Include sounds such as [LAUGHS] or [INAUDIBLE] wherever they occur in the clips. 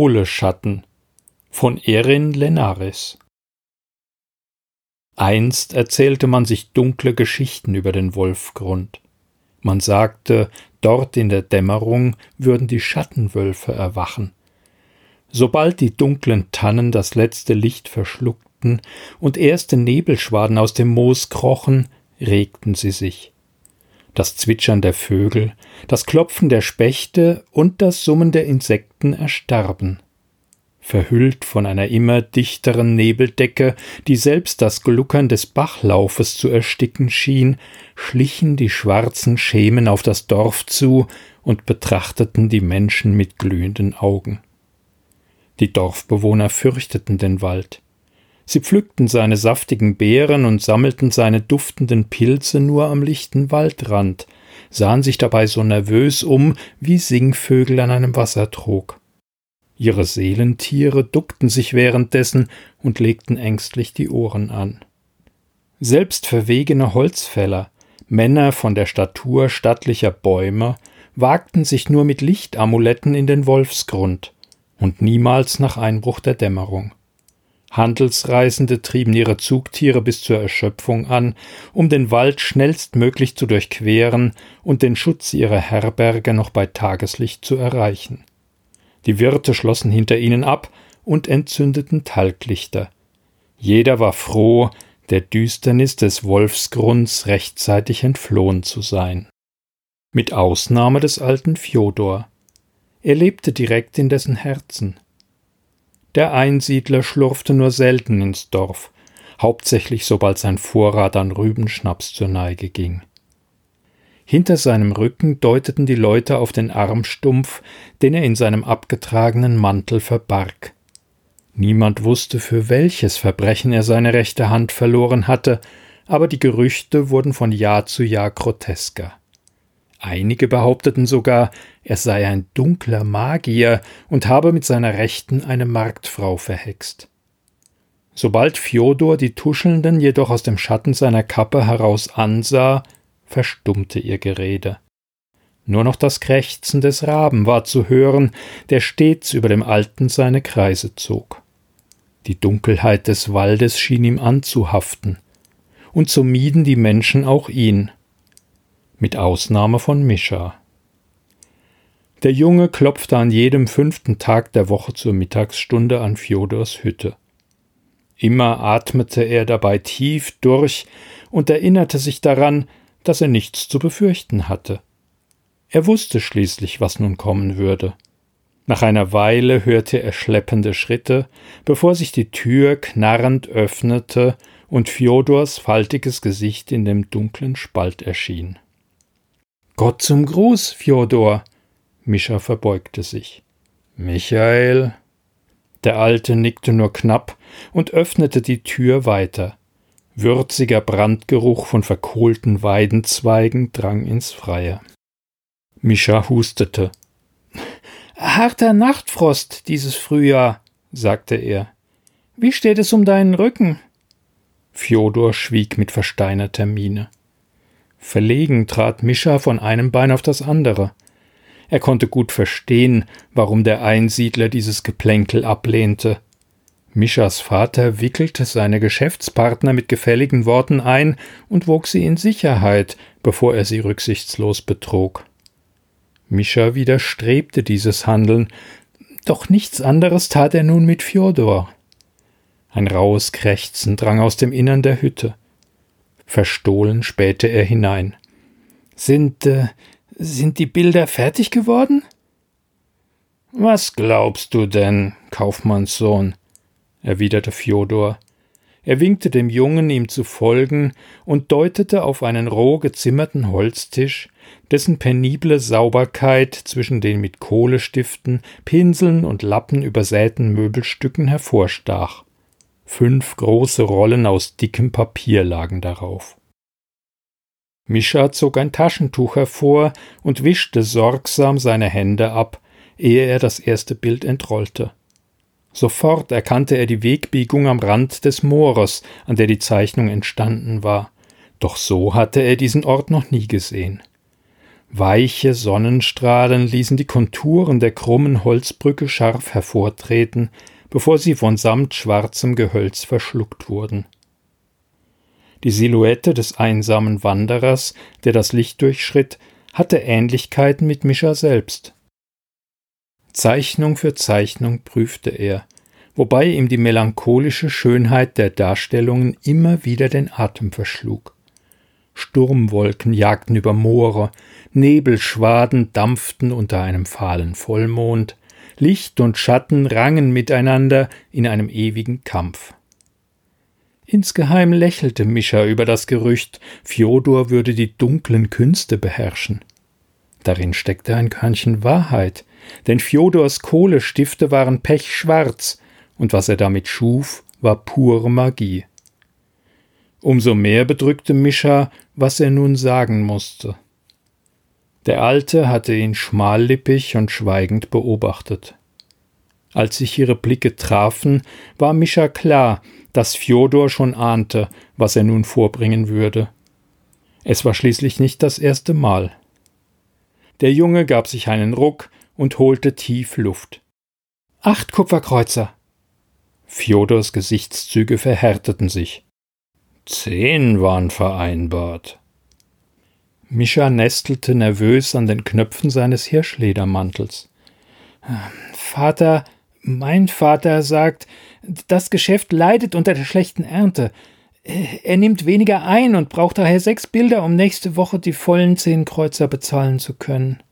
Kohleschatten von Erin Lenaris Einst erzählte man sich dunkle Geschichten über den Wolfgrund. Man sagte, dort in der Dämmerung würden die Schattenwölfe erwachen. Sobald die dunklen Tannen das letzte Licht verschluckten und erste Nebelschwaden aus dem Moos krochen, regten sie sich das Zwitschern der Vögel, das Klopfen der Spechte und das Summen der Insekten erstarben. Verhüllt von einer immer dichteren Nebeldecke, die selbst das Gluckern des Bachlaufes zu ersticken schien, schlichen die schwarzen Schemen auf das Dorf zu und betrachteten die Menschen mit glühenden Augen. Die Dorfbewohner fürchteten den Wald. Sie pflückten seine saftigen Beeren und sammelten seine duftenden Pilze nur am lichten Waldrand, sahen sich dabei so nervös um wie Singvögel an einem Wassertrog. Ihre Seelentiere duckten sich währenddessen und legten ängstlich die Ohren an. Selbst verwegene Holzfäller, Männer von der Statur stattlicher Bäume, wagten sich nur mit Lichtamuletten in den Wolfsgrund und niemals nach Einbruch der Dämmerung. Handelsreisende trieben ihre Zugtiere bis zur Erschöpfung an, um den Wald schnellstmöglich zu durchqueren und den Schutz ihrer Herberge noch bei Tageslicht zu erreichen. Die Wirte schlossen hinter ihnen ab und entzündeten Talglichter. Jeder war froh, der Düsternis des Wolfsgrunds rechtzeitig entflohen zu sein. Mit Ausnahme des alten Fjodor. Er lebte direkt in dessen Herzen. Der Einsiedler schlurfte nur selten ins Dorf, hauptsächlich sobald sein Vorrat an Rübenschnaps zur Neige ging. Hinter seinem Rücken deuteten die Leute auf den Armstumpf, den er in seinem abgetragenen Mantel verbarg. Niemand wusste, für welches Verbrechen er seine rechte Hand verloren hatte, aber die Gerüchte wurden von Jahr zu Jahr grotesker. Einige behaupteten sogar, er sei ein dunkler Magier und habe mit seiner Rechten eine Marktfrau verhext. Sobald Fjodor die Tuschelnden jedoch aus dem Schatten seiner Kappe heraus ansah, verstummte ihr Gerede. Nur noch das Krächzen des Raben war zu hören, der stets über dem Alten seine Kreise zog. Die Dunkelheit des Waldes schien ihm anzuhaften, und so mieden die Menschen auch ihn, mit Ausnahme von Mischa. Der Junge klopfte an jedem fünften Tag der Woche zur Mittagsstunde an Fjodors Hütte. Immer atmete er dabei tief durch und erinnerte sich daran, dass er nichts zu befürchten hatte. Er wusste schließlich, was nun kommen würde. Nach einer Weile hörte er schleppende Schritte, bevor sich die Tür knarrend öffnete und Fjodors faltiges Gesicht in dem dunklen Spalt erschien. Gott zum Gruß, Fjodor. Mischa verbeugte sich. Michael. Der Alte nickte nur knapp und öffnete die Tür weiter. Würziger Brandgeruch von verkohlten Weidenzweigen drang ins Freie. Mischa hustete. Harter Nachtfrost dieses Frühjahr, sagte er. Wie steht es um deinen Rücken? Fjodor schwieg mit versteinerter Miene. Verlegen trat Mischa von einem Bein auf das andere. Er konnte gut verstehen, warum der Einsiedler dieses Geplänkel ablehnte. Mischas Vater wickelte seine Geschäftspartner mit gefälligen Worten ein und wog sie in Sicherheit, bevor er sie rücksichtslos betrog. Mischa widerstrebte dieses Handeln, doch nichts anderes tat er nun mit Fjodor. Ein rauhes Krächzen drang aus dem Innern der Hütte. Verstohlen spähte er hinein. Sind, äh, sind die Bilder fertig geworden? Was glaubst du denn, Kaufmannssohn? erwiderte Fjodor. Er winkte dem Jungen, ihm zu folgen, und deutete auf einen roh gezimmerten Holztisch, dessen penible Sauberkeit zwischen den mit Kohlestiften, Pinseln und Lappen übersäten Möbelstücken hervorstach. Fünf große Rollen aus dickem Papier lagen darauf. Mischa zog ein Taschentuch hervor und wischte sorgsam seine Hände ab, ehe er das erste Bild entrollte. Sofort erkannte er die Wegbiegung am Rand des Moores, an der die Zeichnung entstanden war, doch so hatte er diesen Ort noch nie gesehen. Weiche Sonnenstrahlen ließen die Konturen der krummen Holzbrücke scharf hervortreten, bevor sie von samtschwarzem Gehölz verschluckt wurden. Die Silhouette des einsamen Wanderers, der das Licht durchschritt, hatte Ähnlichkeiten mit Mischa selbst. Zeichnung für Zeichnung prüfte er, wobei ihm die melancholische Schönheit der Darstellungen immer wieder den Atem verschlug. Sturmwolken jagten über Moore, Nebelschwaden dampften unter einem fahlen Vollmond, Licht und Schatten rangen miteinander in einem ewigen Kampf. Insgeheim lächelte Mischa über das Gerücht, Fjodor würde die dunklen Künste beherrschen. Darin steckte ein Körnchen Wahrheit, denn Fjodors Kohlestifte waren pechschwarz, und was er damit schuf, war pure Magie. Umso mehr bedrückte Mischa, was er nun sagen musste. Der Alte hatte ihn schmallippig und schweigend beobachtet. Als sich ihre Blicke trafen, war Mischa klar, dass Fjodor schon ahnte, was er nun vorbringen würde. Es war schließlich nicht das erste Mal. Der Junge gab sich einen Ruck und holte tief Luft. Acht Kupferkreuzer! Fjodors Gesichtszüge verhärteten sich. Zehn waren vereinbart. Mischa nestelte nervös an den Knöpfen seines Hirschledermantels. Vater, mein Vater sagt, das Geschäft leidet unter der schlechten Ernte. Er nimmt weniger ein und braucht daher sechs Bilder, um nächste Woche die vollen zehn Kreuzer bezahlen zu können.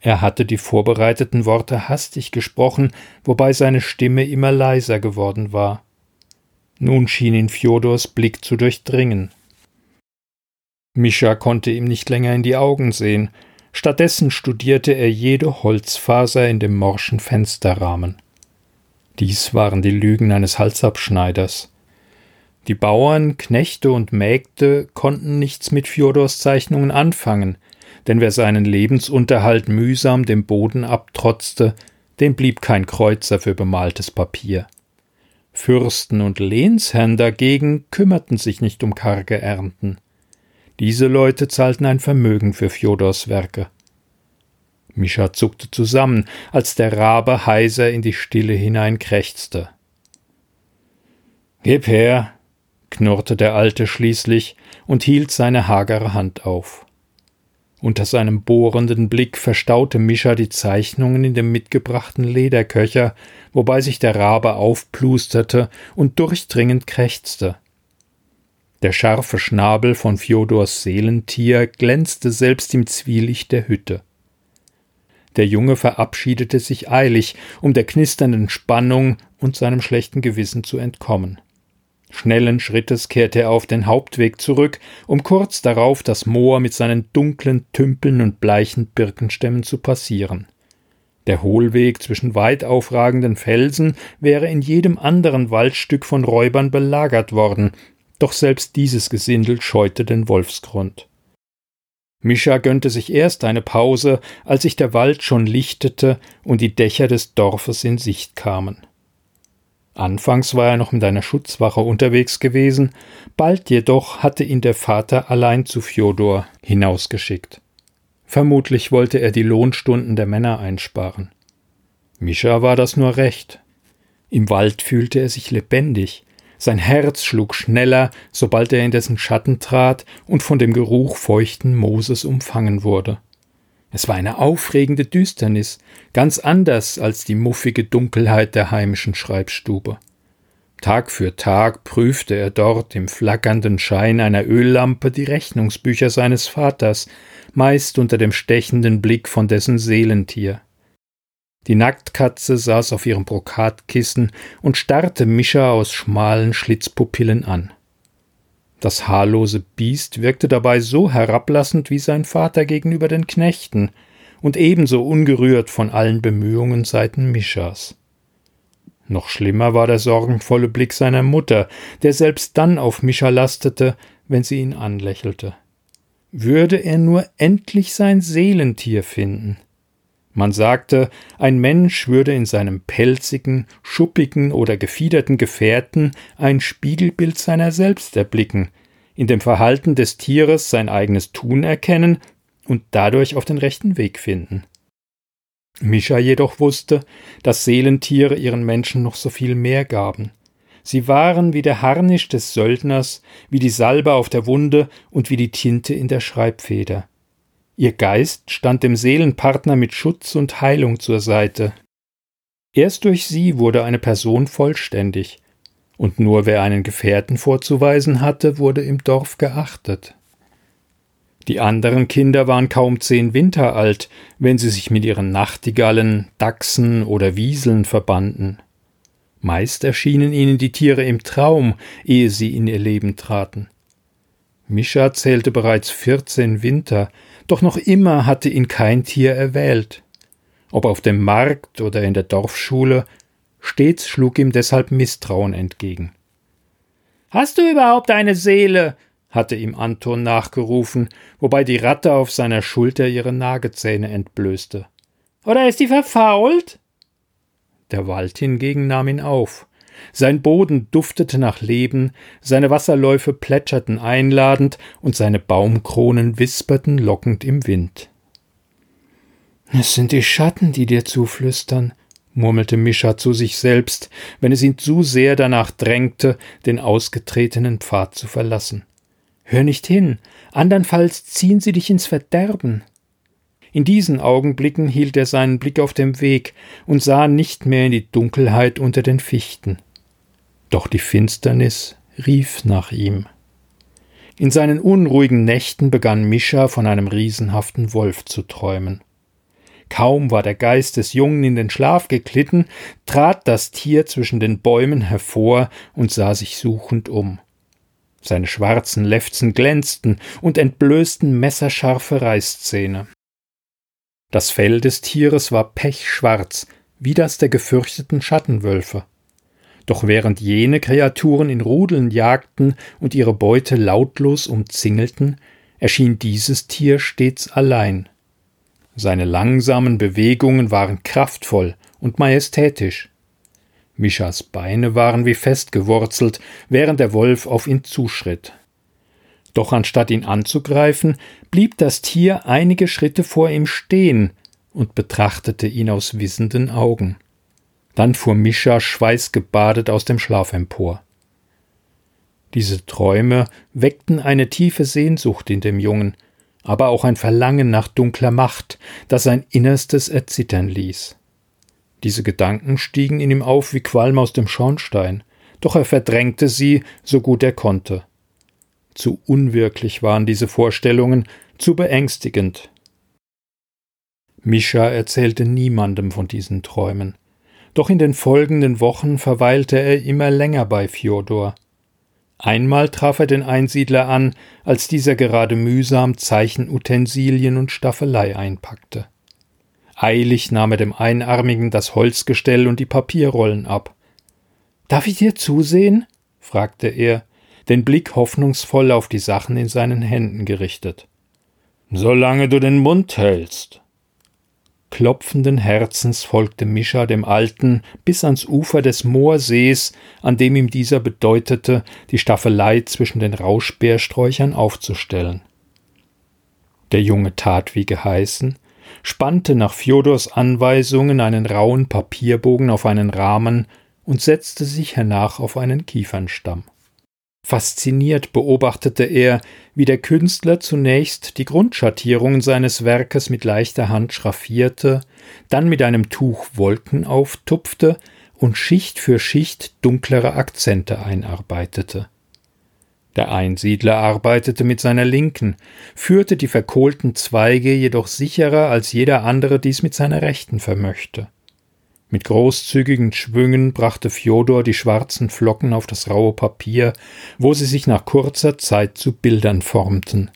Er hatte die vorbereiteten Worte hastig gesprochen, wobei seine Stimme immer leiser geworden war. Nun schien ihn Fjodors Blick zu durchdringen. Mischa konnte ihm nicht länger in die Augen sehen, stattdessen studierte er jede Holzfaser in dem morschen Fensterrahmen. Dies waren die Lügen eines Halsabschneiders. Die Bauern, Knechte und Mägde konnten nichts mit Fjodors Zeichnungen anfangen, denn wer seinen Lebensunterhalt mühsam dem Boden abtrotzte, dem blieb kein Kreuzer für bemaltes Papier. Fürsten und Lehnsherren dagegen kümmerten sich nicht um karge Ernten. Diese Leute zahlten ein Vermögen für Fjodors Werke. Mischa zuckte zusammen, als der Rabe heiser in die Stille hinein krächzte. Gib her, knurrte der Alte schließlich und hielt seine hagere Hand auf. Unter seinem bohrenden Blick verstaute Mischa die Zeichnungen in dem mitgebrachten Lederköcher, wobei sich der Rabe aufplusterte und durchdringend krächzte. Der scharfe Schnabel von Fjodors Seelentier glänzte selbst im Zwielicht der Hütte. Der Junge verabschiedete sich eilig, um der knisternden Spannung und seinem schlechten Gewissen zu entkommen. Schnellen Schrittes kehrte er auf den Hauptweg zurück, um kurz darauf das Moor mit seinen dunklen Tümpeln und bleichen Birkenstämmen zu passieren. Der Hohlweg zwischen weit aufragenden Felsen wäre in jedem anderen Waldstück von Räubern belagert worden, doch selbst dieses Gesindel scheute den Wolfsgrund. Mischa gönnte sich erst eine Pause, als sich der Wald schon lichtete und die Dächer des Dorfes in Sicht kamen. Anfangs war er noch mit einer Schutzwache unterwegs gewesen, bald jedoch hatte ihn der Vater allein zu Fjodor hinausgeschickt. Vermutlich wollte er die Lohnstunden der Männer einsparen. Mischa war das nur recht. Im Wald fühlte er sich lebendig, sein Herz schlug schneller, sobald er in dessen Schatten trat und von dem Geruch feuchten Mooses umfangen wurde. Es war eine aufregende Düsternis, ganz anders als die muffige Dunkelheit der heimischen Schreibstube. Tag für Tag prüfte er dort im flackernden Schein einer Öllampe die Rechnungsbücher seines Vaters, meist unter dem stechenden Blick von dessen Seelentier. Die Nacktkatze saß auf ihrem Brokatkissen und starrte Mischa aus schmalen Schlitzpupillen an. Das haarlose Biest wirkte dabei so herablassend wie sein Vater gegenüber den Knechten und ebenso ungerührt von allen Bemühungen seiten Mischas. Noch schlimmer war der sorgenvolle Blick seiner Mutter, der selbst dann auf Mischa lastete, wenn sie ihn anlächelte. Würde er nur endlich sein Seelentier finden. Man sagte, ein Mensch würde in seinem pelzigen, schuppigen oder gefiederten Gefährten ein Spiegelbild seiner selbst erblicken, in dem Verhalten des Tieres sein eigenes Tun erkennen und dadurch auf den rechten Weg finden. Mischa jedoch wusste, dass Seelentiere ihren Menschen noch so viel mehr gaben. Sie waren wie der Harnisch des Söldners, wie die Salbe auf der Wunde und wie die Tinte in der Schreibfeder. Ihr Geist stand dem Seelenpartner mit Schutz und Heilung zur Seite. Erst durch sie wurde eine Person vollständig, und nur wer einen Gefährten vorzuweisen hatte, wurde im Dorf geachtet. Die anderen Kinder waren kaum zehn Winter alt, wenn sie sich mit ihren Nachtigallen, Dachsen oder Wieseln verbanden. Meist erschienen ihnen die Tiere im Traum, ehe sie in ihr Leben traten. Mischa zählte bereits vierzehn Winter, doch noch immer hatte ihn kein Tier erwählt. Ob auf dem Markt oder in der Dorfschule, stets schlug ihm deshalb Misstrauen entgegen. Hast du überhaupt eine Seele? hatte ihm Anton nachgerufen, wobei die Ratte auf seiner Schulter ihre Nagezähne entblößte. Oder ist die verfault? Der Wald hingegen nahm ihn auf. Sein Boden duftete nach Leben, seine Wasserläufe plätscherten einladend und seine Baumkronen wisperten lockend im Wind. Es sind die Schatten, die dir zuflüstern, murmelte Mischa zu sich selbst, wenn es ihn zu sehr danach drängte, den ausgetretenen Pfad zu verlassen. Hör nicht hin, andernfalls ziehen sie dich ins Verderben. In diesen Augenblicken hielt er seinen Blick auf dem Weg und sah nicht mehr in die Dunkelheit unter den Fichten. Doch die Finsternis rief nach ihm. In seinen unruhigen Nächten begann Mischa von einem riesenhaften Wolf zu träumen. Kaum war der Geist des Jungen in den Schlaf geglitten, trat das Tier zwischen den Bäumen hervor und sah sich suchend um. Seine schwarzen Lefzen glänzten und entblößten messerscharfe Reißzähne. Das Fell des Tieres war pechschwarz, wie das der gefürchteten Schattenwölfe. Doch während jene Kreaturen in Rudeln jagten und ihre Beute lautlos umzingelten, erschien dieses Tier stets allein. Seine langsamen Bewegungen waren kraftvoll und majestätisch. Mischas Beine waren wie festgewurzelt, während der Wolf auf ihn zuschritt. Doch anstatt ihn anzugreifen, blieb das Tier einige Schritte vor ihm stehen und betrachtete ihn aus wissenden Augen. Dann fuhr Mischa schweißgebadet aus dem Schlaf empor. Diese Träume weckten eine tiefe Sehnsucht in dem Jungen, aber auch ein Verlangen nach dunkler Macht, das sein Innerstes erzittern ließ. Diese Gedanken stiegen in ihm auf wie Qualm aus dem Schornstein, doch er verdrängte sie, so gut er konnte. Zu unwirklich waren diese Vorstellungen, zu beängstigend. Mischa erzählte niemandem von diesen Träumen. Doch in den folgenden Wochen verweilte er immer länger bei Fjodor. Einmal traf er den Einsiedler an, als dieser gerade mühsam Zeichenutensilien und Staffelei einpackte. Eilig nahm er dem Einarmigen das Holzgestell und die Papierrollen ab. Darf ich dir zusehen? fragte er den Blick hoffnungsvoll auf die Sachen in seinen Händen gerichtet. Solange du den Mund hältst. Klopfenden Herzens folgte Mischa dem Alten bis ans Ufer des Moorsees, an dem ihm dieser bedeutete, die Staffelei zwischen den Rauschbeersträuchern aufzustellen. Der Junge tat wie geheißen, spannte nach Fjodors Anweisungen einen rauen Papierbogen auf einen Rahmen und setzte sich hernach auf einen Kiefernstamm. Fasziniert beobachtete er, wie der Künstler zunächst die Grundschattierungen seines Werkes mit leichter Hand schraffierte, dann mit einem Tuch Wolken auftupfte und Schicht für Schicht dunklere Akzente einarbeitete. Der Einsiedler arbeitete mit seiner Linken, führte die verkohlten Zweige jedoch sicherer als jeder andere dies mit seiner Rechten vermöchte. Mit großzügigen Schwüngen brachte Fjodor die schwarzen Flocken auf das raue Papier, wo sie sich nach kurzer Zeit zu Bildern formten.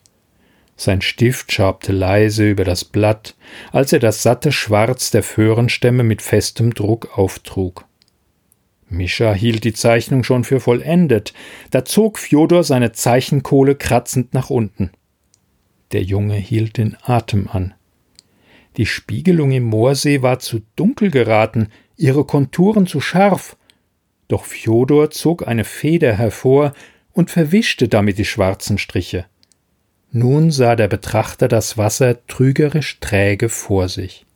Sein Stift schabte leise über das Blatt, als er das satte Schwarz der Föhrenstämme mit festem Druck auftrug. Mischa hielt die Zeichnung schon für vollendet, da zog Fjodor seine Zeichenkohle kratzend nach unten. Der Junge hielt den Atem an. Die Spiegelung im Moorsee war zu dunkel geraten, ihre Konturen zu scharf. Doch Fjodor zog eine Feder hervor und verwischte damit die schwarzen Striche. Nun sah der Betrachter das Wasser trügerisch träge vor sich.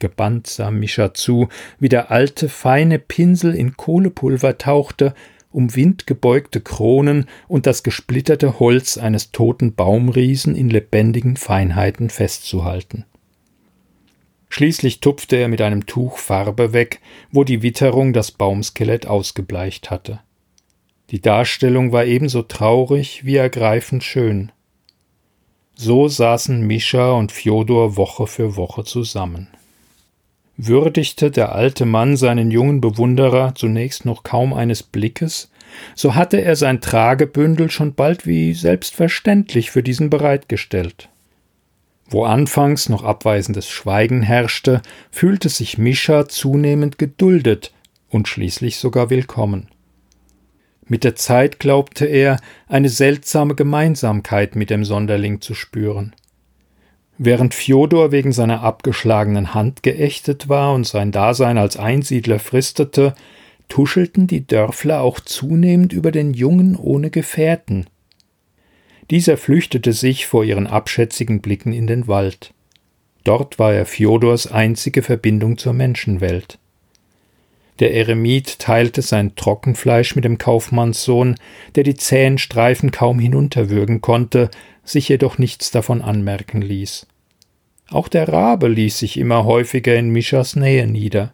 Gebannt sah Mischa zu, wie der alte feine Pinsel in Kohlepulver tauchte, um windgebeugte Kronen und das gesplitterte Holz eines toten Baumriesen in lebendigen Feinheiten festzuhalten. Schließlich tupfte er mit einem Tuch Farbe weg, wo die Witterung das Baumskelett ausgebleicht hatte. Die Darstellung war ebenso traurig wie ergreifend schön. So saßen Mischa und Fjodor Woche für Woche zusammen. Würdigte der alte Mann seinen jungen Bewunderer zunächst noch kaum eines Blickes, so hatte er sein Tragebündel schon bald wie selbstverständlich für diesen bereitgestellt. Wo anfangs noch abweisendes Schweigen herrschte, fühlte sich Mischa zunehmend geduldet und schließlich sogar willkommen. Mit der Zeit glaubte er, eine seltsame Gemeinsamkeit mit dem Sonderling zu spüren. Während Fjodor wegen seiner abgeschlagenen Hand geächtet war und sein Dasein als Einsiedler fristete, tuschelten die Dörfler auch zunehmend über den Jungen ohne Gefährten, dieser flüchtete sich vor ihren abschätzigen Blicken in den Wald. Dort war er Fjodors einzige Verbindung zur Menschenwelt. Der Eremit teilte sein Trockenfleisch mit dem Kaufmannssohn, der die zähen Streifen kaum hinunterwürgen konnte, sich jedoch nichts davon anmerken ließ. Auch der Rabe ließ sich immer häufiger in Mischas Nähe nieder.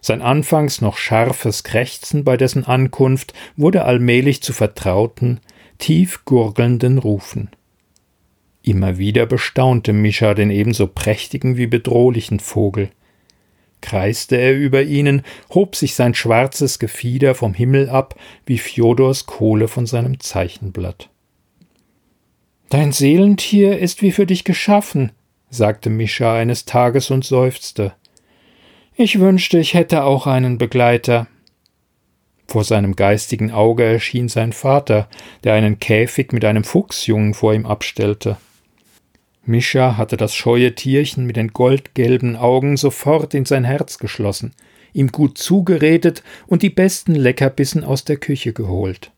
Sein anfangs noch scharfes Krächzen bei dessen Ankunft wurde allmählich zu vertrauten, tief gurgelnden Rufen. Immer wieder bestaunte Mischa den ebenso prächtigen wie bedrohlichen Vogel. Kreiste er über ihnen, hob sich sein schwarzes Gefieder vom Himmel ab, wie Fjodors Kohle von seinem Zeichenblatt. Dein Seelentier ist wie für dich geschaffen, sagte Mischa eines Tages und seufzte. Ich wünschte, ich hätte auch einen Begleiter. Vor seinem geistigen Auge erschien sein Vater, der einen Käfig mit einem Fuchsjungen vor ihm abstellte. Mischa hatte das scheue Tierchen mit den goldgelben Augen sofort in sein Herz geschlossen, ihm gut zugeredet und die besten Leckerbissen aus der Küche geholt.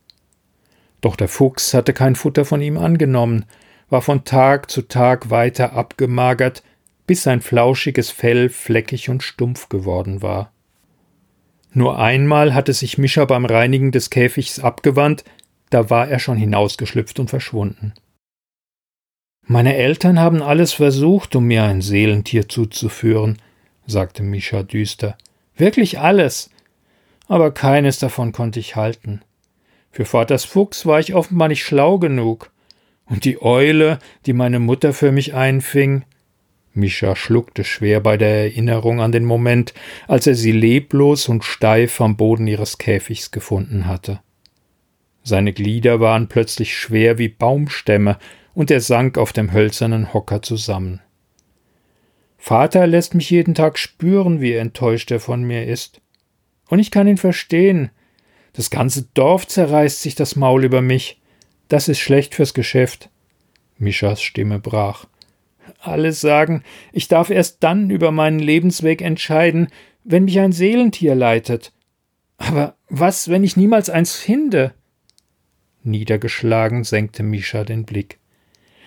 Doch der Fuchs hatte kein Futter von ihm angenommen, war von Tag zu Tag weiter abgemagert, bis sein flauschiges Fell fleckig und stumpf geworden war. Nur einmal hatte sich Mischa beim Reinigen des Käfigs abgewandt, da war er schon hinausgeschlüpft und verschwunden. Meine Eltern haben alles versucht, um mir ein Seelentier zuzuführen, sagte Mischa düster. Wirklich alles. Aber keines davon konnte ich halten. Für Vaters Fuchs war ich offenbar nicht schlau genug. Und die Eule, die meine Mutter für mich einfing, Mischa schluckte schwer bei der Erinnerung an den Moment, als er sie leblos und steif am Boden ihres Käfigs gefunden hatte. Seine Glieder waren plötzlich schwer wie Baumstämme, und er sank auf dem hölzernen Hocker zusammen. Vater lässt mich jeden Tag spüren, wie enttäuscht er von mir ist. Und ich kann ihn verstehen. Das ganze Dorf zerreißt sich das Maul über mich. Das ist schlecht fürs Geschäft. Mischas Stimme brach. Alle sagen, ich darf erst dann über meinen Lebensweg entscheiden, wenn mich ein Seelentier leitet. Aber was, wenn ich niemals eins finde? Niedergeschlagen senkte Mischa den Blick.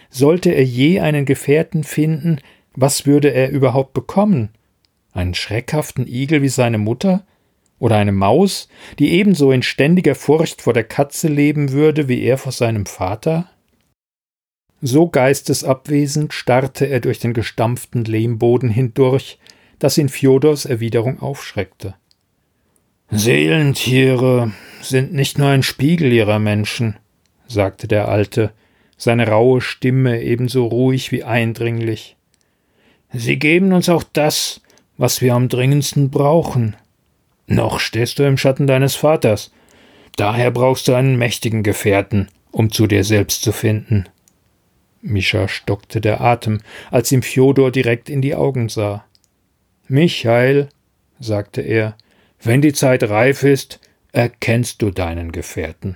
Sollte er je einen Gefährten finden, was würde er überhaupt bekommen? Einen schreckhaften Igel wie seine Mutter? Oder eine Maus, die ebenso in ständiger Furcht vor der Katze leben würde wie er vor seinem Vater? So geistesabwesend starrte er durch den gestampften Lehmboden hindurch, dass ihn Fjodors Erwiderung aufschreckte. Seelentiere sind nicht nur ein Spiegel ihrer Menschen, sagte der Alte, seine raue Stimme ebenso ruhig wie eindringlich. Sie geben uns auch das, was wir am dringendsten brauchen. Noch stehst du im Schatten deines Vaters, daher brauchst du einen mächtigen Gefährten, um zu dir selbst zu finden. Mischa stockte der Atem, als ihm Fjodor direkt in die Augen sah. Michael, sagte er, wenn die Zeit reif ist, erkennst du deinen Gefährten.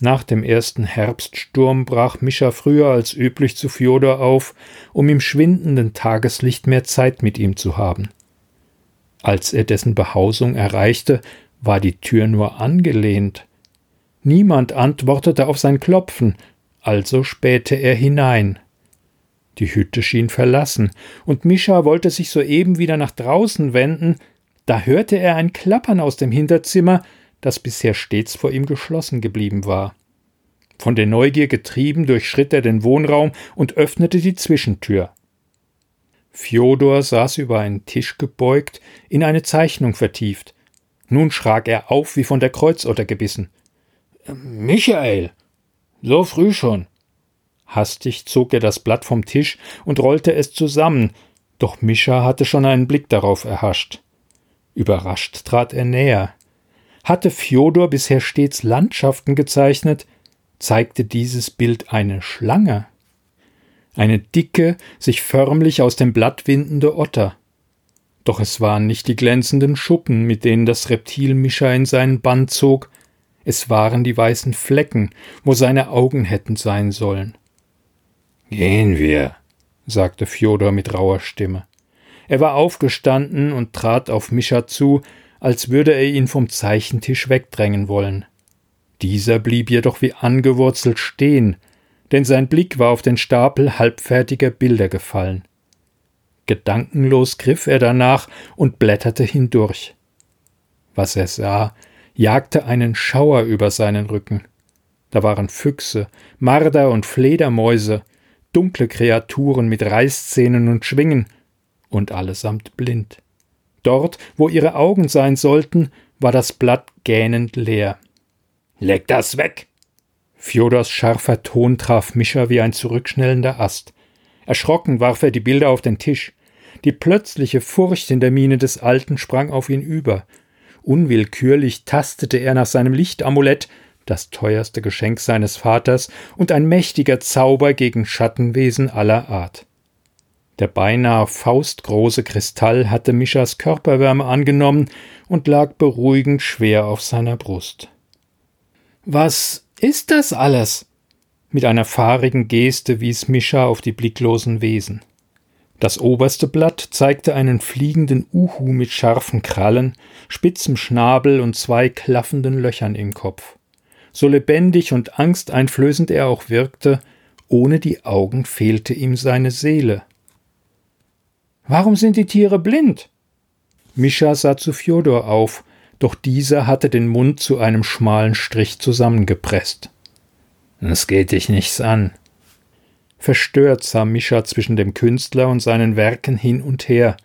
Nach dem ersten Herbststurm brach Mischa früher als üblich zu Fjodor auf, um im schwindenden Tageslicht mehr Zeit mit ihm zu haben. Als er dessen Behausung erreichte, war die Tür nur angelehnt, Niemand antwortete auf sein Klopfen, also spähte er hinein. Die Hütte schien verlassen, und Mischa wollte sich soeben wieder nach draußen wenden, da hörte er ein Klappern aus dem Hinterzimmer, das bisher stets vor ihm geschlossen geblieben war. Von der Neugier getrieben durchschritt er den Wohnraum und öffnete die Zwischentür. Fjodor saß über einen Tisch gebeugt, in eine Zeichnung vertieft. Nun schrak er auf wie von der Kreuzotter gebissen. Michael. So früh schon. Hastig zog er das Blatt vom Tisch und rollte es zusammen, doch Mischa hatte schon einen Blick darauf erhascht. Überrascht trat er näher. Hatte Fjodor bisher stets Landschaften gezeichnet, zeigte dieses Bild eine Schlange. Eine dicke, sich förmlich aus dem Blatt windende Otter. Doch es waren nicht die glänzenden Schuppen, mit denen das Reptil Mischa in seinen Bann zog, es waren die weißen Flecken, wo seine Augen hätten sein sollen. Gehen wir, sagte Fjodor mit rauer Stimme. Er war aufgestanden und trat auf Mischa zu, als würde er ihn vom Zeichentisch wegdrängen wollen. Dieser blieb jedoch wie angewurzelt stehen, denn sein Blick war auf den Stapel halbfertiger Bilder gefallen. Gedankenlos griff er danach und blätterte hindurch. Was er sah, jagte einen Schauer über seinen Rücken. Da waren Füchse, Marder und Fledermäuse, dunkle Kreaturen mit Reißzähnen und Schwingen, und allesamt blind. Dort, wo ihre Augen sein sollten, war das Blatt gähnend leer. Leg das weg! Fjodors scharfer Ton traf Mischa wie ein zurückschnellender Ast. Erschrocken warf er die Bilder auf den Tisch. Die plötzliche Furcht in der Miene des Alten sprang auf ihn über. Unwillkürlich tastete er nach seinem Lichtamulett, das teuerste Geschenk seines Vaters und ein mächtiger Zauber gegen Schattenwesen aller Art. Der beinahe faustgroße Kristall hatte Mischas Körperwärme angenommen und lag beruhigend schwer auf seiner Brust. Was ist das alles? Mit einer fahrigen Geste wies Mischa auf die blicklosen Wesen. Das oberste Blatt zeigte einen fliegenden Uhu mit scharfen Krallen, spitzem Schnabel und zwei klaffenden Löchern im Kopf. So lebendig und angsteinflößend er auch wirkte, ohne die Augen fehlte ihm seine Seele. Warum sind die Tiere blind? Mischa sah zu Fjodor auf, doch dieser hatte den Mund zu einem schmalen Strich zusammengepresst. Es geht dich nichts an. Verstört sah Mischa zwischen dem Künstler und seinen Werken hin und her.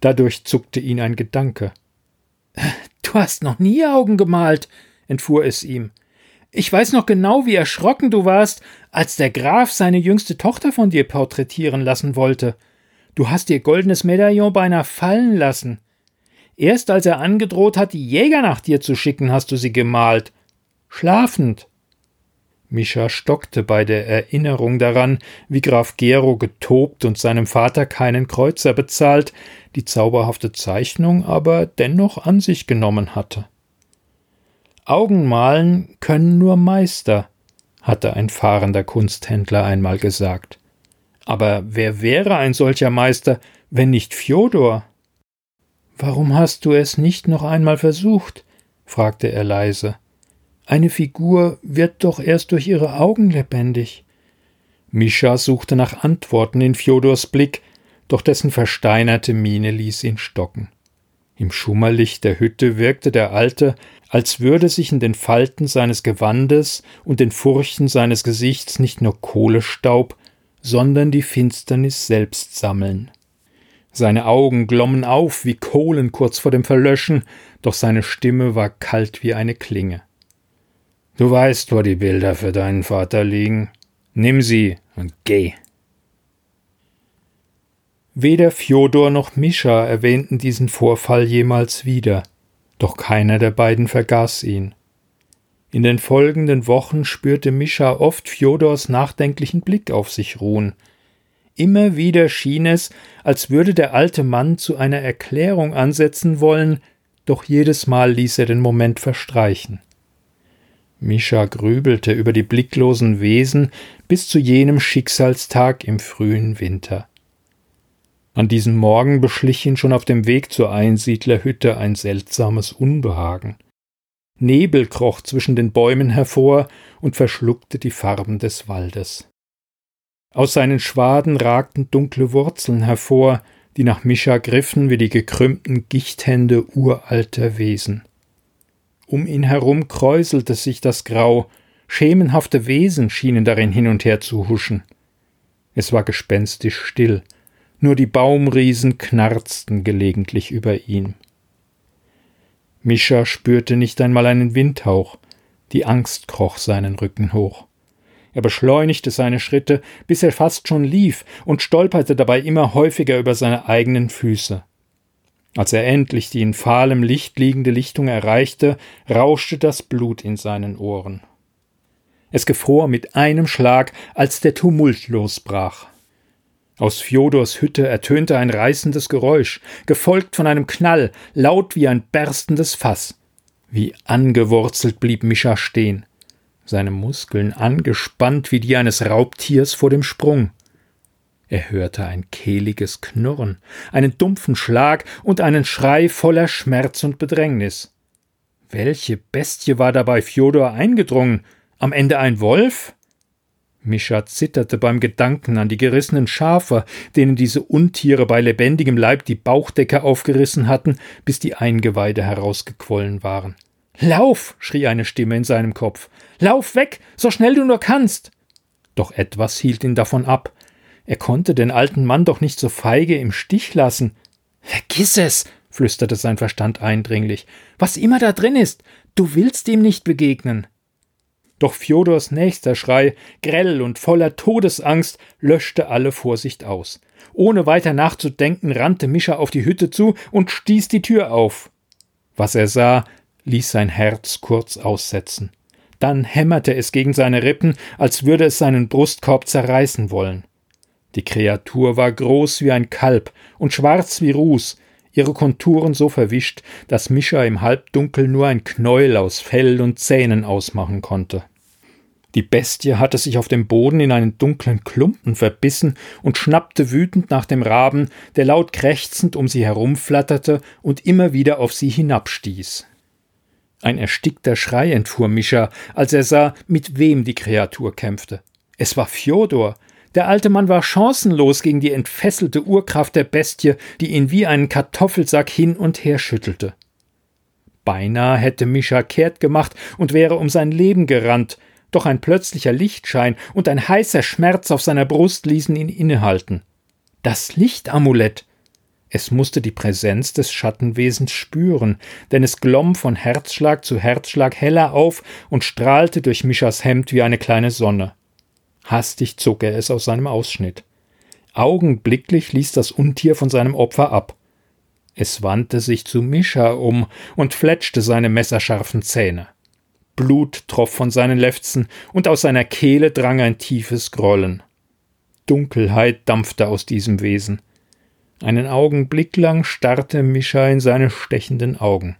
Dadurch zuckte ihn ein Gedanke. Du hast noch nie Augen gemalt, entfuhr es ihm. Ich weiß noch genau, wie erschrocken du warst, als der Graf seine jüngste Tochter von dir porträtieren lassen wollte. Du hast ihr goldenes Medaillon beinahe fallen lassen. Erst als er angedroht hat, die Jäger nach dir zu schicken, hast du sie gemalt. Schlafend. Mischa stockte bei der Erinnerung daran, wie Graf Gero getobt und seinem Vater keinen Kreuzer bezahlt, die zauberhafte Zeichnung aber dennoch an sich genommen hatte. Augenmalen können nur Meister, hatte ein fahrender Kunsthändler einmal gesagt. Aber wer wäre ein solcher Meister, wenn nicht Fjodor? Warum hast du es nicht noch einmal versucht? fragte er leise. Eine Figur wird doch erst durch ihre Augen lebendig. Mischa suchte nach Antworten in Fjodors Blick, doch dessen versteinerte Miene ließ ihn stocken. Im Schummerlicht der Hütte wirkte der Alte, als würde sich in den Falten seines Gewandes und den Furchen seines Gesichts nicht nur Kohlestaub, sondern die Finsternis selbst sammeln. Seine Augen glommen auf wie Kohlen kurz vor dem Verlöschen, doch seine Stimme war kalt wie eine Klinge. Du weißt, wo die Bilder für deinen Vater liegen. Nimm sie und geh. Weder Fjodor noch Mischa erwähnten diesen Vorfall jemals wieder, doch keiner der beiden vergaß ihn. In den folgenden Wochen spürte Mischa oft Fjodors nachdenklichen Blick auf sich ruhen. Immer wieder schien es, als würde der alte Mann zu einer Erklärung ansetzen wollen, doch jedes Mal ließ er den Moment verstreichen. Mischa grübelte über die blicklosen Wesen bis zu jenem Schicksalstag im frühen Winter. An diesem Morgen beschlich ihn schon auf dem Weg zur Einsiedlerhütte ein seltsames Unbehagen. Nebel kroch zwischen den Bäumen hervor und verschluckte die Farben des Waldes. Aus seinen Schwaden ragten dunkle Wurzeln hervor, die nach Mischa griffen wie die gekrümmten Gichthände uralter Wesen. Um ihn herum kräuselte sich das Grau, schemenhafte Wesen schienen darin hin und her zu huschen. Es war gespenstisch still, nur die Baumriesen knarzten gelegentlich über ihm. Mischa spürte nicht einmal einen Windhauch, die Angst kroch seinen Rücken hoch. Er beschleunigte seine Schritte, bis er fast schon lief und stolperte dabei immer häufiger über seine eigenen Füße. Als er endlich die in fahlem Licht liegende Lichtung erreichte, rauschte das Blut in seinen Ohren. Es gefror mit einem Schlag, als der Tumult losbrach. Aus Fjodors Hütte ertönte ein reißendes Geräusch, gefolgt von einem Knall, laut wie ein berstendes Fass. Wie angewurzelt blieb Mischa stehen seine Muskeln angespannt wie die eines Raubtiers vor dem Sprung. Er hörte ein kehliges Knurren, einen dumpfen Schlag und einen Schrei voller Schmerz und Bedrängnis. Welche Bestie war dabei Fjodor eingedrungen? Am Ende ein Wolf? Mischa zitterte beim Gedanken an die gerissenen Schafe, denen diese Untiere bei lebendigem Leib die Bauchdecke aufgerissen hatten, bis die Eingeweide herausgequollen waren. Lauf! schrie eine Stimme in seinem Kopf. Lauf weg, so schnell du nur kannst. Doch etwas hielt ihn davon ab. Er konnte den alten Mann doch nicht so feige im Stich lassen. Vergiss es, flüsterte sein Verstand eindringlich. Was immer da drin ist, du willst ihm nicht begegnen. Doch Fjodors nächster Schrei, grell und voller Todesangst, löschte alle Vorsicht aus. Ohne weiter nachzudenken, rannte Mischa auf die Hütte zu und stieß die Tür auf. Was er sah, ließ sein Herz kurz aussetzen. Dann hämmerte es gegen seine Rippen, als würde es seinen Brustkorb zerreißen wollen. Die Kreatur war groß wie ein Kalb und schwarz wie Ruß, ihre Konturen so verwischt, dass Mischa im Halbdunkel nur ein Knäuel aus Fell und Zähnen ausmachen konnte. Die Bestie hatte sich auf dem Boden in einen dunklen Klumpen verbissen und schnappte wütend nach dem Raben, der laut krächzend um sie herumflatterte und immer wieder auf sie hinabstieß. Ein erstickter Schrei entfuhr Mischa, als er sah, mit wem die Kreatur kämpfte. Es war Fjodor. Der alte Mann war chancenlos gegen die entfesselte Urkraft der Bestie, die ihn wie einen Kartoffelsack hin und her schüttelte. Beinahe hätte Mischa kehrt gemacht und wäre um sein Leben gerannt, doch ein plötzlicher Lichtschein und ein heißer Schmerz auf seiner Brust ließen ihn innehalten. Das Lichtamulett! Es musste die Präsenz des Schattenwesens spüren, denn es glomm von Herzschlag zu Herzschlag heller auf und strahlte durch Mischas Hemd wie eine kleine Sonne. Hastig zog er es aus seinem Ausschnitt. Augenblicklich ließ das Untier von seinem Opfer ab. Es wandte sich zu Mischa um und fletschte seine messerscharfen Zähne. Blut troff von seinen Lefzen, und aus seiner Kehle drang ein tiefes Grollen. Dunkelheit dampfte aus diesem Wesen. Einen Augenblick lang starrte Mischa in seine stechenden Augen.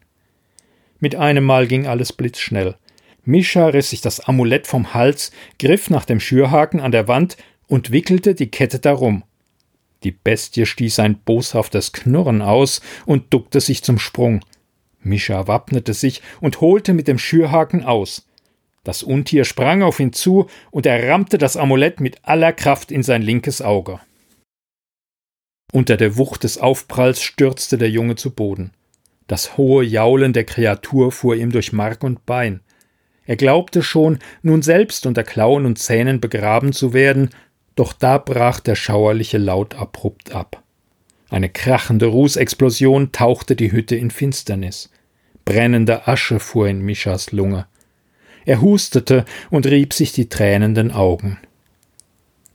Mit einem Mal ging alles blitzschnell. Mischa riss sich das Amulett vom Hals, griff nach dem Schürhaken an der Wand und wickelte die Kette darum. Die Bestie stieß ein boshaftes Knurren aus und duckte sich zum Sprung. Mischa wappnete sich und holte mit dem Schürhaken aus. Das Untier sprang auf ihn zu und er rammte das Amulett mit aller Kraft in sein linkes Auge. Unter der Wucht des Aufpralls stürzte der Junge zu Boden. Das hohe Jaulen der Kreatur fuhr ihm durch Mark und Bein. Er glaubte schon, nun selbst unter Klauen und Zähnen begraben zu werden, doch da brach der schauerliche Laut abrupt ab. Eine krachende Rußexplosion tauchte die Hütte in Finsternis. Brennende Asche fuhr in Mischas Lunge. Er hustete und rieb sich die tränenden Augen.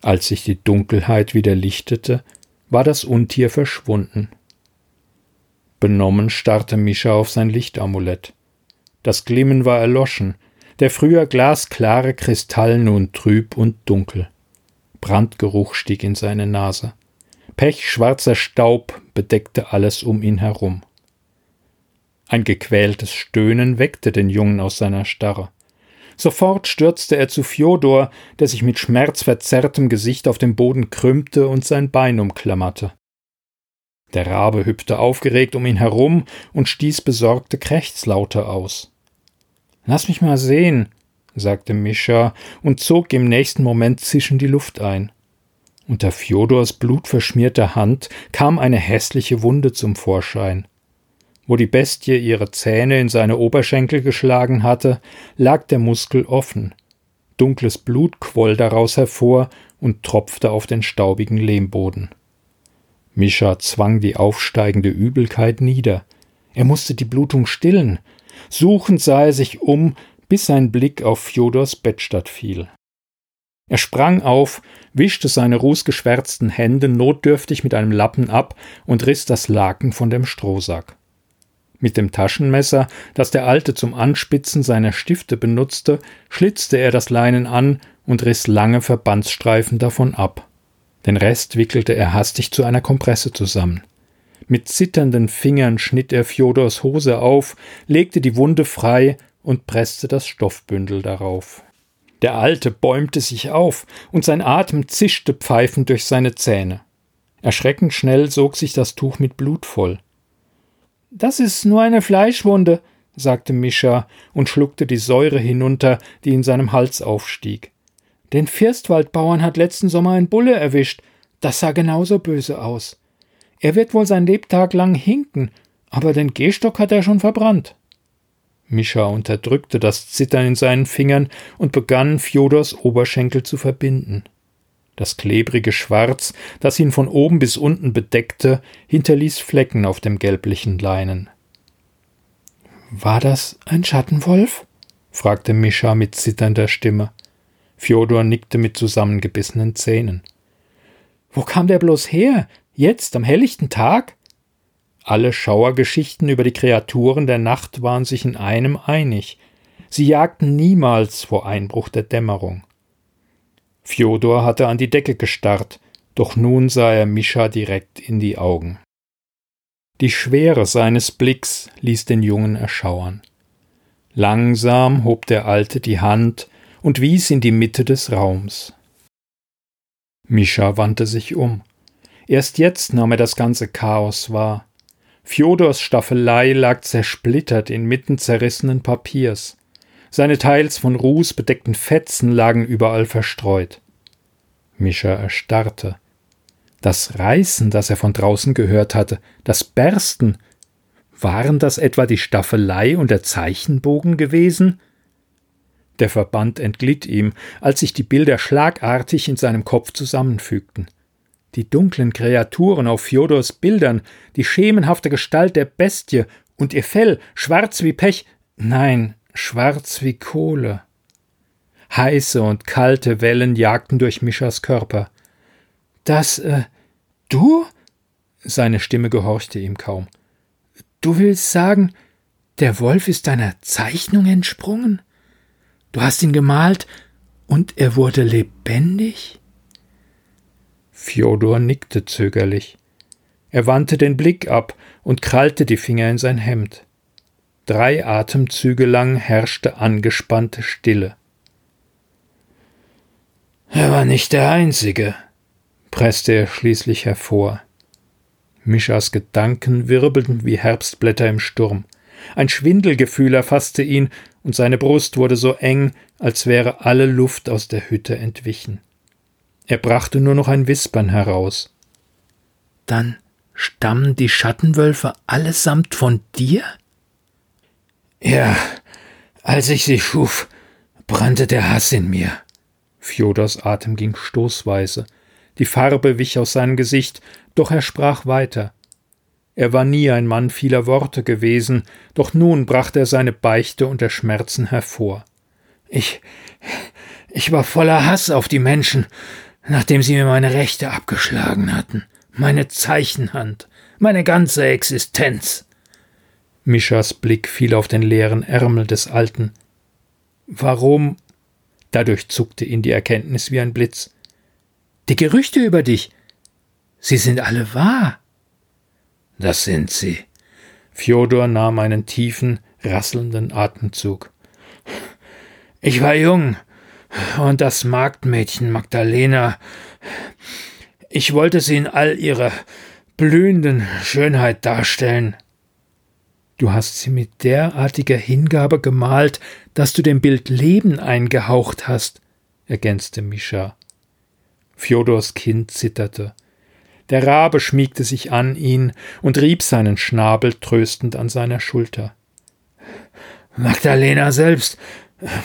Als sich die Dunkelheit wieder lichtete, war das Untier verschwunden. Benommen starrte Mischa auf sein Lichtamulett. Das Glimmen war erloschen, der früher glasklare Kristall nun trüb und dunkel. Brandgeruch stieg in seine Nase. Pechschwarzer Staub bedeckte alles um ihn herum. Ein gequältes Stöhnen weckte den Jungen aus seiner Starre. Sofort stürzte er zu Fjodor, der sich mit schmerzverzerrtem Gesicht auf dem Boden krümmte und sein Bein umklammerte. Der Rabe hüpfte aufgeregt um ihn herum und stieß besorgte Krächzlaute aus. Lass mich mal sehen, sagte Mischa und zog im nächsten Moment zischend die Luft ein. Unter Fjodors blutverschmierter Hand kam eine hässliche Wunde zum Vorschein. Wo die Bestie ihre Zähne in seine Oberschenkel geschlagen hatte, lag der Muskel offen. Dunkles Blut quoll daraus hervor und tropfte auf den staubigen Lehmboden. Mischa zwang die aufsteigende Übelkeit nieder. Er musste die Blutung stillen. Suchend sah er sich um, bis sein Blick auf Fjodors Bettstatt fiel. Er sprang auf, wischte seine rußgeschwärzten Hände notdürftig mit einem Lappen ab und riss das Laken von dem Strohsack. Mit dem Taschenmesser, das der Alte zum Anspitzen seiner Stifte benutzte, schlitzte er das Leinen an und riss lange Verbandsstreifen davon ab. Den Rest wickelte er hastig zu einer Kompresse zusammen. Mit zitternden Fingern schnitt er Fjodors Hose auf, legte die Wunde frei und presste das Stoffbündel darauf. Der Alte bäumte sich auf, und sein Atem zischte pfeifend durch seine Zähne. Erschreckend schnell sog sich das Tuch mit Blut voll. Das ist nur eine Fleischwunde, sagte Mischa und schluckte die Säure hinunter, die in seinem Hals aufstieg. Den Firstwaldbauern hat letzten Sommer ein Bulle erwischt. Das sah genauso böse aus. Er wird wohl sein Lebtag lang hinken, aber den Gehstock hat er schon verbrannt. Mischa unterdrückte das Zittern in seinen Fingern und begann, Fjodors Oberschenkel zu verbinden. Das klebrige Schwarz, das ihn von oben bis unten bedeckte, hinterließ Flecken auf dem gelblichen Leinen. War das ein Schattenwolf? fragte Mischa mit zitternder Stimme. Fjodor nickte mit zusammengebissenen Zähnen. Wo kam der bloß her? Jetzt, am helllichten Tag? Alle Schauergeschichten über die Kreaturen der Nacht waren sich in einem einig. Sie jagten niemals vor Einbruch der Dämmerung. Fjodor hatte an die Decke gestarrt, doch nun sah er Mischa direkt in die Augen. Die Schwere seines Blicks ließ den Jungen erschauern. Langsam hob der Alte die Hand und wies in die Mitte des Raums. Mischa wandte sich um. Erst jetzt nahm er das ganze Chaos wahr. Fjodors Staffelei lag zersplittert inmitten zerrissenen Papiers. Seine teils von Ruß bedeckten Fetzen lagen überall verstreut. Mischa erstarrte. Das Reißen, das er von draußen gehört hatte, das Bersten, waren das etwa die Staffelei und der Zeichenbogen gewesen? Der Verband entglitt ihm, als sich die Bilder schlagartig in seinem Kopf zusammenfügten. Die dunklen Kreaturen auf Fjodors Bildern, die schemenhafte Gestalt der Bestie und ihr Fell, schwarz wie Pech, nein, schwarz wie Kohle. Heiße und kalte Wellen jagten durch Mischas Körper. Das, äh, du? Seine Stimme gehorchte ihm kaum. Du willst sagen, der Wolf ist deiner Zeichnung entsprungen? Du hast ihn gemalt und er wurde lebendig? Fjodor nickte zögerlich. Er wandte den Blick ab und krallte die Finger in sein Hemd. Drei Atemzüge lang herrschte angespannte Stille. Er war nicht der Einzige, presste er schließlich hervor. Mischas Gedanken wirbelten wie Herbstblätter im Sturm. Ein Schwindelgefühl erfasste ihn, und seine Brust wurde so eng, als wäre alle Luft aus der Hütte entwichen. Er brachte nur noch ein Wispern heraus. Dann stammen die Schattenwölfe allesamt von dir? Ja, als ich sie schuf, brannte der Hass in mir. Fjodors Atem ging stoßweise. Die Farbe wich aus seinem Gesicht, doch er sprach weiter. Er war nie ein Mann vieler Worte gewesen, doch nun brachte er seine Beichte unter Schmerzen hervor. Ich. ich war voller Hass auf die Menschen, nachdem sie mir meine Rechte abgeschlagen hatten, meine Zeichenhand, meine ganze Existenz. Mischas Blick fiel auf den leeren Ärmel des Alten. Warum? Dadurch zuckte ihn die Erkenntnis wie ein Blitz. Die Gerüchte über dich, sie sind alle wahr. Das sind sie. Fjodor nahm einen tiefen, rasselnden Atemzug. Ich war jung, und das Marktmädchen Magdalena. Ich wollte sie in all ihrer blühenden Schönheit darstellen. Du hast sie mit derartiger Hingabe gemalt, dass du dem Bild Leben eingehaucht hast, ergänzte Mischa. Fjodors Kind zitterte. Der Rabe schmiegte sich an ihn und rieb seinen Schnabel tröstend an seiner Schulter. Magdalena selbst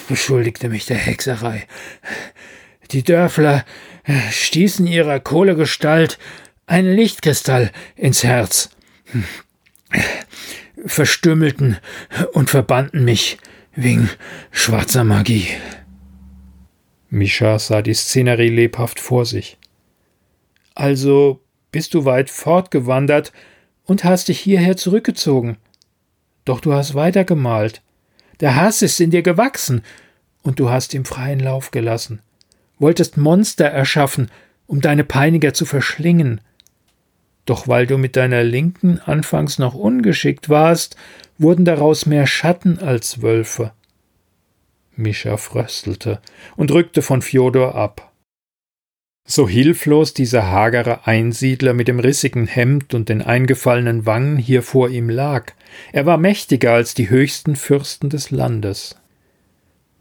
beschuldigte mich der Hexerei. Die Dörfler stießen ihrer Kohlegestalt einen Lichtkristall ins Herz, verstümmelten und verbannten mich wegen schwarzer Magie. Mischa sah die Szenerie lebhaft vor sich. Also bist du weit fortgewandert und hast dich hierher zurückgezogen. Doch du hast weitergemalt. Der Hass ist in dir gewachsen, und du hast ihm freien Lauf gelassen, wolltest Monster erschaffen, um deine Peiniger zu verschlingen. Doch weil du mit deiner Linken anfangs noch ungeschickt warst, wurden daraus mehr Schatten als Wölfe. Mischa fröstelte und rückte von Fjodor ab. So hilflos dieser hagere Einsiedler mit dem rissigen Hemd und den eingefallenen Wangen hier vor ihm lag, er war mächtiger als die höchsten Fürsten des Landes.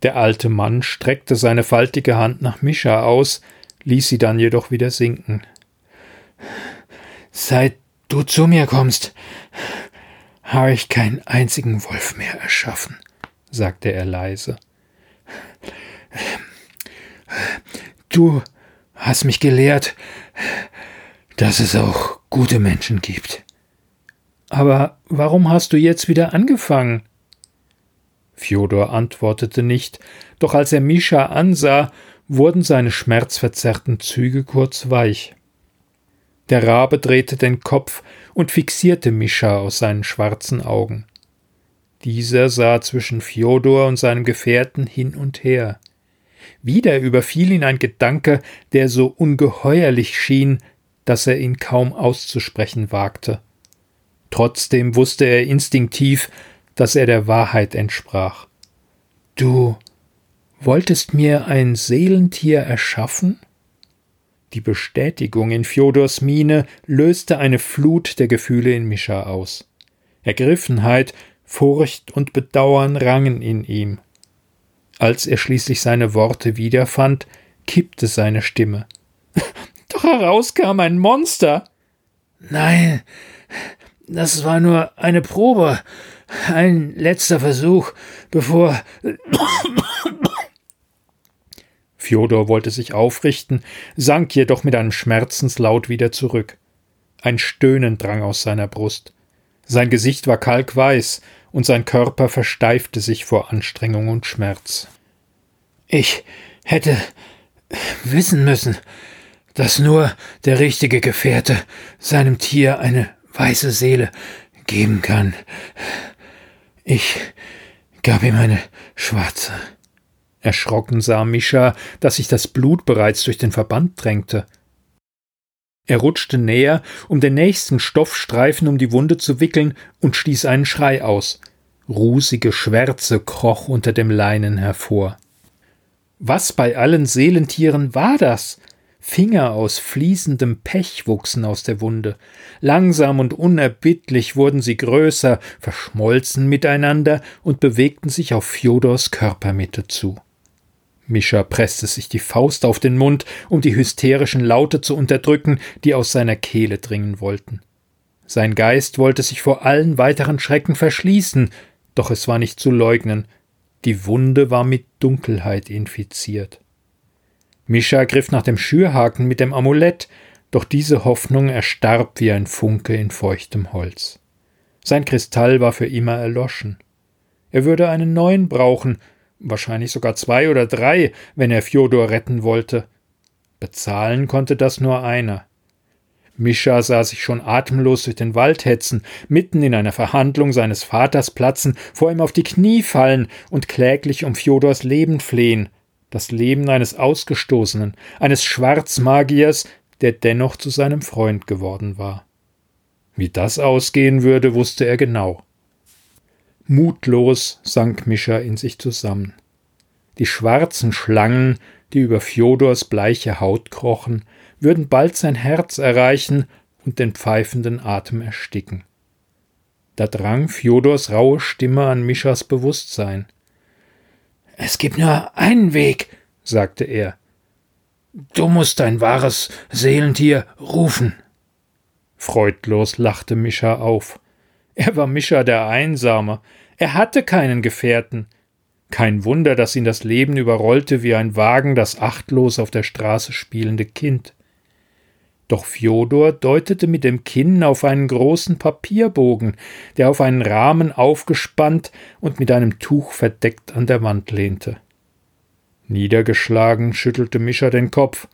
Der alte Mann streckte seine faltige Hand nach Mischa aus, ließ sie dann jedoch wieder sinken. Seit du zu mir kommst, habe ich keinen einzigen Wolf mehr erschaffen, sagte er leise. Du hast mich gelehrt, dass es auch gute Menschen gibt. Aber warum hast du jetzt wieder angefangen? Fjodor antwortete nicht, doch als er Mischa ansah, wurden seine schmerzverzerrten Züge kurz weich. Der Rabe drehte den Kopf und fixierte Mischa aus seinen schwarzen Augen. Dieser sah zwischen Fjodor und seinem Gefährten hin und her. Wieder überfiel ihn ein Gedanke, der so ungeheuerlich schien, dass er ihn kaum auszusprechen wagte. Trotzdem wusste er instinktiv, dass er der Wahrheit entsprach. Du wolltest mir ein Seelentier erschaffen? Die Bestätigung in Fjodors Miene löste eine Flut der Gefühle in Mischa aus. Ergriffenheit, Furcht und Bedauern rangen in ihm. Als er schließlich seine Worte wiederfand, kippte seine Stimme. [LAUGHS] Doch heraus kam ein Monster. Nein, das war nur eine Probe, ein letzter Versuch, bevor. [COUGHS] Fjodor wollte sich aufrichten, sank jedoch mit einem Schmerzenslaut wieder zurück. Ein Stöhnen drang aus seiner Brust. Sein Gesicht war kalkweiß, und sein Körper versteifte sich vor Anstrengung und Schmerz. Ich hätte wissen müssen, dass nur der richtige Gefährte seinem Tier eine weiße Seele geben kann. Ich gab ihm eine schwarze. Erschrocken sah Mischa, dass sich das Blut bereits durch den Verband drängte. Er rutschte näher, um den nächsten Stoffstreifen um die Wunde zu wickeln, und stieß einen Schrei aus. Rusige Schwärze kroch unter dem Leinen hervor. Was bei allen Seelentieren war das? Finger aus fließendem Pech wuchsen aus der Wunde. Langsam und unerbittlich wurden sie größer, verschmolzen miteinander und bewegten sich auf Fjodors Körpermitte zu. Mischa presste sich die Faust auf den Mund, um die hysterischen Laute zu unterdrücken, die aus seiner Kehle dringen wollten. Sein Geist wollte sich vor allen weiteren Schrecken verschließen, doch es war nicht zu leugnen, die Wunde war mit Dunkelheit infiziert. Mischa griff nach dem Schürhaken mit dem Amulett, doch diese Hoffnung erstarb wie ein Funke in feuchtem Holz. Sein Kristall war für immer erloschen. Er würde einen neuen brauchen, wahrscheinlich sogar zwei oder drei, wenn er Fjodor retten wollte. Bezahlen konnte das nur einer. Mischa sah sich schon atemlos durch den Wald hetzen, mitten in einer Verhandlung seines Vaters platzen, vor ihm auf die Knie fallen und kläglich um Fjodors Leben flehen, das Leben eines Ausgestoßenen, eines Schwarzmagiers, der dennoch zu seinem Freund geworden war. Wie das ausgehen würde, wusste er genau. Mutlos sank Mischa in sich zusammen. Die schwarzen Schlangen, die über Fjodors bleiche Haut krochen, würden bald sein Herz erreichen und den pfeifenden Atem ersticken. Da drang Fjodors raue Stimme an Mischas Bewusstsein. Es gibt nur einen Weg, sagte er. Du musst dein wahres Seelentier rufen. Freudlos lachte Mischa auf. Er war Mischa der Einsame. Er hatte keinen Gefährten. Kein Wunder, dass ihn das Leben überrollte wie ein Wagen das achtlos auf der Straße spielende Kind. Doch Fjodor deutete mit dem Kinn auf einen großen Papierbogen, der auf einen Rahmen aufgespannt und mit einem Tuch verdeckt an der Wand lehnte. Niedergeschlagen schüttelte Mischa den Kopf,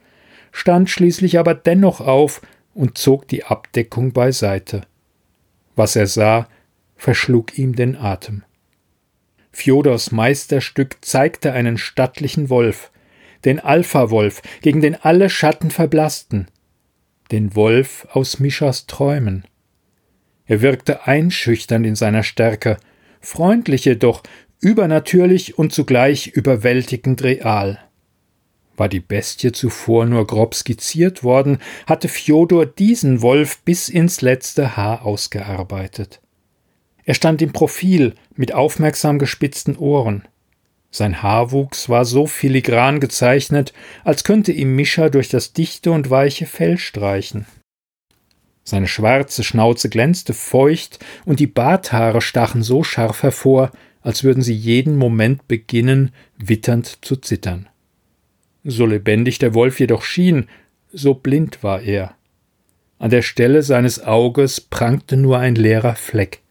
stand schließlich aber dennoch auf und zog die Abdeckung beiseite. Was er sah, verschlug ihm den Atem. Fjodors Meisterstück zeigte einen stattlichen Wolf, den Alpha-Wolf, gegen den alle Schatten verblassten, den Wolf aus Mischas Träumen. Er wirkte einschüchternd in seiner Stärke, freundlich jedoch, übernatürlich und zugleich überwältigend real. War die Bestie zuvor nur grob skizziert worden, hatte Fjodor diesen Wolf bis ins letzte Haar ausgearbeitet. Er stand im Profil mit aufmerksam gespitzten Ohren. Sein Haarwuchs war so filigran gezeichnet, als könnte ihm Mischa durch das dichte und weiche Fell streichen. Seine schwarze Schnauze glänzte feucht und die Barthaare stachen so scharf hervor, als würden sie jeden Moment beginnen, witternd zu zittern. So lebendig der Wolf jedoch schien, so blind war er. An der Stelle seines Auges prangte nur ein leerer Fleck.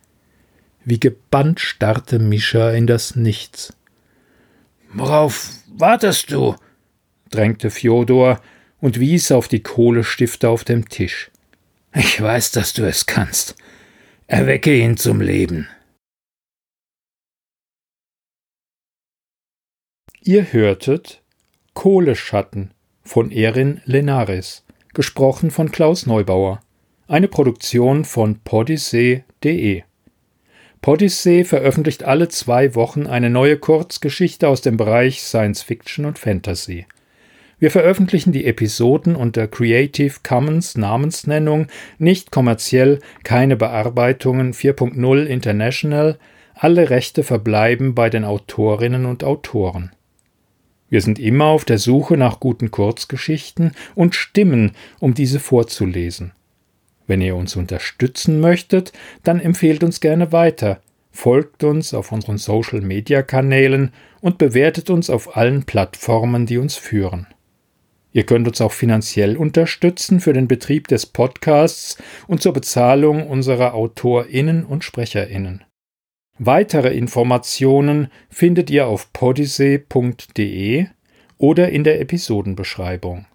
Wie gebannt starrte Mischa in das Nichts. Worauf wartest du? drängte Fjodor und wies auf die Kohlestifte auf dem Tisch. Ich weiß, dass du es kannst. Erwecke ihn zum Leben. Ihr hörtet Kohleschatten von Erin Lenares, gesprochen von Klaus Neubauer, eine Produktion von podyssee.de. Podyssee veröffentlicht alle zwei Wochen eine neue Kurzgeschichte aus dem Bereich Science Fiction und Fantasy. Wir veröffentlichen die Episoden unter Creative Commons Namensnennung, nicht kommerziell, keine Bearbeitungen 4.0 International, alle Rechte verbleiben bei den Autorinnen und Autoren. Wir sind immer auf der Suche nach guten Kurzgeschichten und Stimmen, um diese vorzulesen. Wenn ihr uns unterstützen möchtet, dann empfehlt uns gerne weiter, folgt uns auf unseren Social-Media-Kanälen und bewertet uns auf allen Plattformen, die uns führen. Ihr könnt uns auch finanziell unterstützen für den Betrieb des Podcasts und zur Bezahlung unserer Autorinnen und Sprecherinnen. Weitere Informationen findet ihr auf podyssee.de oder in der Episodenbeschreibung.